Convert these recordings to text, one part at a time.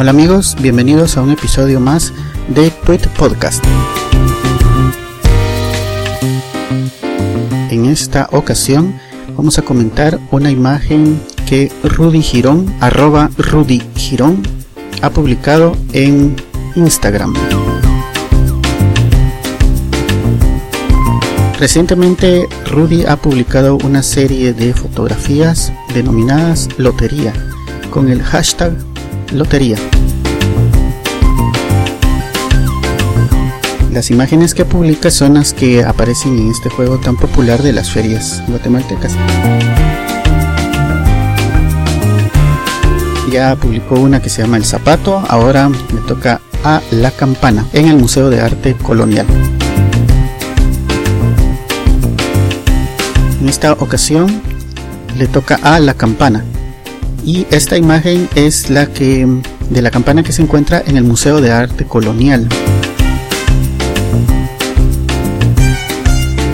Hola amigos, bienvenidos a un episodio más de Tweet Podcast. En esta ocasión vamos a comentar una imagen que Rudy Girón, arroba Rudy Girón, ha publicado en Instagram. Recientemente Rudy ha publicado una serie de fotografías denominadas Lotería con el hashtag Lotería. Las imágenes que publica son las que aparecen en este juego tan popular de las ferias guatemaltecas. Ya publicó una que se llama El Zapato, ahora me toca a La Campana en el Museo de Arte Colonial. En esta ocasión le toca a La Campana y esta imagen es la que de la campana que se encuentra en el Museo de Arte Colonial.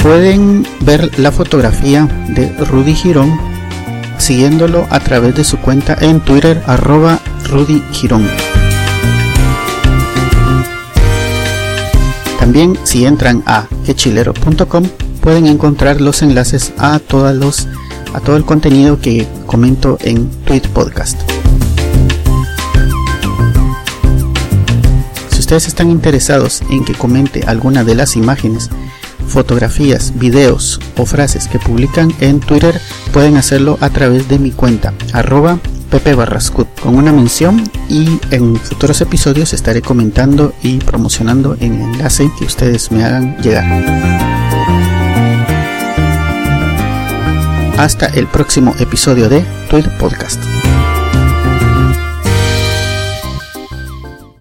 Pueden ver la fotografía de Rudy Girón siguiéndolo a través de su cuenta en Twitter arroba Rudy Girón. También si entran a quechilero.com pueden encontrar los enlaces a todos los a todo el contenido que comento en Tweet Podcast. Si ustedes están interesados en que comente alguna de las imágenes fotografías, videos o frases que publican en Twitter pueden hacerlo a través de mi cuenta arroba Pepe Barrascut con una mención y en futuros episodios estaré comentando y promocionando en el enlace que ustedes me hagan llegar. Hasta el próximo episodio de Tweet Podcast.